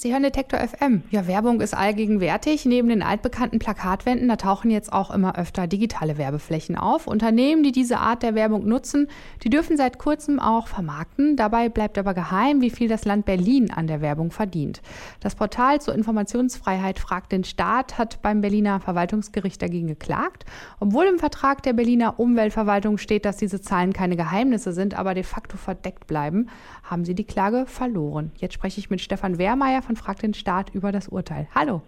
Sie hören Detektor FM. Ja, Werbung ist allgegenwärtig. Neben den altbekannten Plakatwänden, da tauchen jetzt auch immer öfter digitale Werbeflächen auf. Unternehmen, die diese Art der Werbung nutzen, die dürfen seit kurzem auch vermarkten. Dabei bleibt aber geheim, wie viel das Land Berlin an der Werbung verdient. Das Portal zur Informationsfreiheit Fragt den Staat hat beim Berliner Verwaltungsgericht dagegen geklagt. Obwohl im Vertrag der Berliner Umweltverwaltung steht, dass diese Zahlen keine Geheimnisse sind, aber de facto verdeckt bleiben, haben sie die Klage verloren. Jetzt spreche ich mit Stefan Wehrmeier von Frag den Staat über das Urteil. Hallo.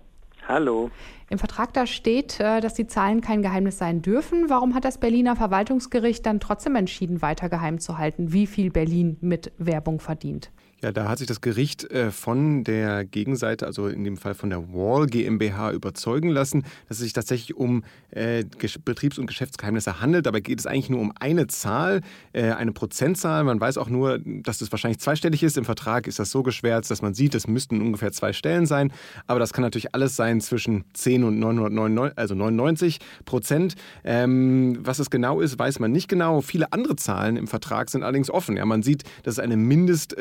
Hallo. Im Vertrag da steht, äh, dass die Zahlen kein Geheimnis sein dürfen. Warum hat das Berliner Verwaltungsgericht dann trotzdem entschieden, weiter geheim zu halten, wie viel Berlin mit Werbung verdient? Ja, da hat sich das Gericht äh, von der Gegenseite, also in dem Fall von der Wall GmbH, überzeugen lassen, dass es sich tatsächlich um äh, Betriebs- und Geschäftsgeheimnisse handelt. Dabei geht es eigentlich nur um eine Zahl, äh, eine Prozentzahl. Man weiß auch nur, dass das wahrscheinlich zweistellig ist. Im Vertrag ist das so geschwärzt, dass man sieht, es müssten ungefähr zwei Stellen sein. Aber das kann natürlich alles sein zwischen 10 und 999, also 99 Prozent. Ähm, was es genau ist, weiß man nicht genau. Viele andere Zahlen im Vertrag sind allerdings offen. Ja, man sieht, dass es eine Mindest-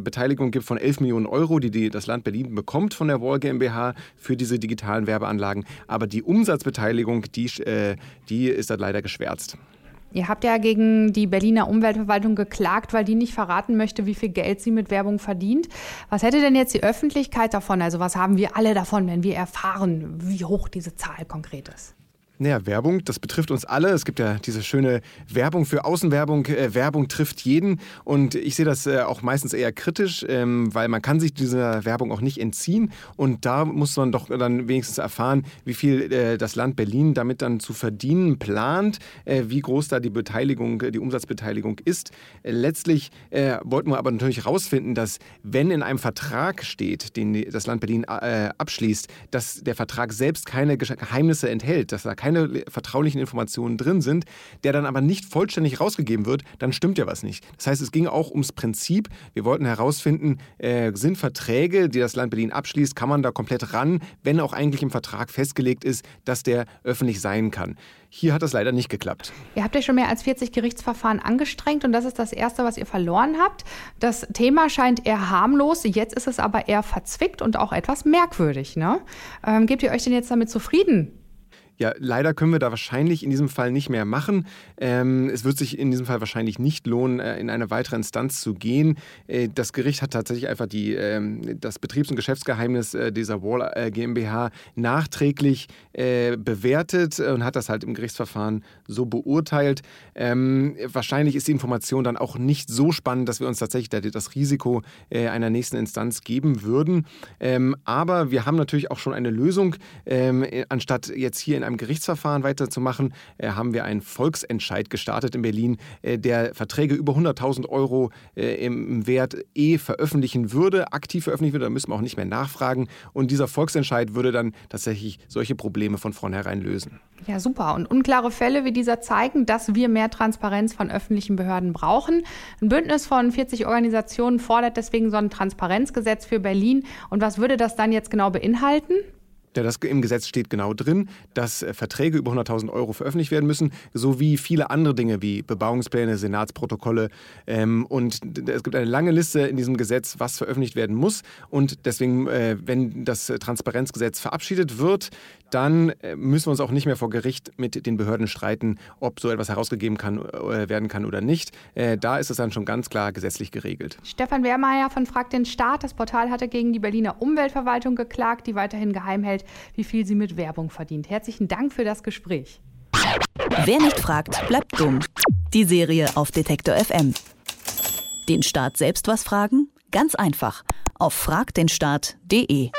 Beteiligung gibt von 11 Millionen Euro, die, die das Land Berlin bekommt von der Wall GmbH für diese digitalen Werbeanlagen. Aber die Umsatzbeteiligung, die, äh, die ist da leider geschwärzt. Ihr habt ja gegen die Berliner Umweltverwaltung geklagt, weil die nicht verraten möchte, wie viel Geld sie mit Werbung verdient. Was hätte denn jetzt die Öffentlichkeit davon? Also was haben wir alle davon, wenn wir erfahren, wie hoch diese Zahl konkret ist? Naja, Werbung, das betrifft uns alle. Es gibt ja diese schöne Werbung für Außenwerbung. Äh, Werbung trifft jeden. Und ich sehe das äh, auch meistens eher kritisch, ähm, weil man kann sich dieser Werbung auch nicht entziehen. Und da muss man doch dann wenigstens erfahren, wie viel äh, das Land Berlin damit dann zu verdienen plant, äh, wie groß da die Beteiligung, die Umsatzbeteiligung ist. Äh, letztlich äh, wollten wir aber natürlich herausfinden, dass wenn in einem Vertrag steht, den das Land Berlin abschließt, dass der Vertrag selbst keine Geheimnisse enthält, dass da keine keine vertraulichen Informationen drin sind, der dann aber nicht vollständig rausgegeben wird, dann stimmt ja was nicht. Das heißt, es ging auch ums Prinzip. Wir wollten herausfinden, äh, sind Verträge, die das Land Berlin abschließt, kann man da komplett ran, wenn auch eigentlich im Vertrag festgelegt ist, dass der öffentlich sein kann. Hier hat das leider nicht geklappt. Ihr habt ja schon mehr als 40 Gerichtsverfahren angestrengt und das ist das erste, was ihr verloren habt. Das Thema scheint eher harmlos, jetzt ist es aber eher verzwickt und auch etwas merkwürdig. Ne? Ähm, gebt ihr euch denn jetzt damit zufrieden? Ja, leider können wir da wahrscheinlich in diesem Fall nicht mehr machen. Ähm, es wird sich in diesem Fall wahrscheinlich nicht lohnen, äh, in eine weitere Instanz zu gehen. Äh, das Gericht hat tatsächlich einfach die, äh, das Betriebs- und Geschäftsgeheimnis äh, dieser Wall äh, GmbH nachträglich äh, bewertet und hat das halt im Gerichtsverfahren so beurteilt. Ähm, wahrscheinlich ist die Information dann auch nicht so spannend, dass wir uns tatsächlich das Risiko einer nächsten Instanz geben würden. Ähm, aber wir haben natürlich auch schon eine Lösung, ähm, anstatt jetzt hier in einem einem Gerichtsverfahren weiterzumachen, äh, haben wir einen Volksentscheid gestartet in Berlin, äh, der Verträge über 100.000 Euro äh, im Wert eh veröffentlichen würde, aktiv veröffentlichen würde. Da müssen wir auch nicht mehr nachfragen. Und dieser Volksentscheid würde dann tatsächlich solche Probleme von vornherein lösen. Ja, super. Und unklare Fälle wie dieser zeigen, dass wir mehr Transparenz von öffentlichen Behörden brauchen. Ein Bündnis von 40 Organisationen fordert deswegen so ein Transparenzgesetz für Berlin. Und was würde das dann jetzt genau beinhalten? Ja, das im Gesetz steht genau drin, dass äh, Verträge über 100.000 Euro veröffentlicht werden müssen, sowie viele andere Dinge wie Bebauungspläne, Senatsprotokolle. Ähm, und es gibt eine lange Liste in diesem Gesetz, was veröffentlicht werden muss. Und deswegen, äh, wenn das Transparenzgesetz verabschiedet wird, dann äh, müssen wir uns auch nicht mehr vor Gericht mit den Behörden streiten, ob so etwas herausgegeben kann, äh, werden kann oder nicht. Äh, da ist es dann schon ganz klar gesetzlich geregelt. Stefan Wehrmeier von Frag den Staat. Das Portal hatte gegen die Berliner Umweltverwaltung geklagt, die weiterhin geheim hält, wie viel sie mit Werbung verdient. Herzlichen Dank für das Gespräch. Wer nicht fragt, bleibt dumm. Die Serie auf Detektor FM. Den Staat selbst was fragen? Ganz einfach. Auf fragdenstaat.de.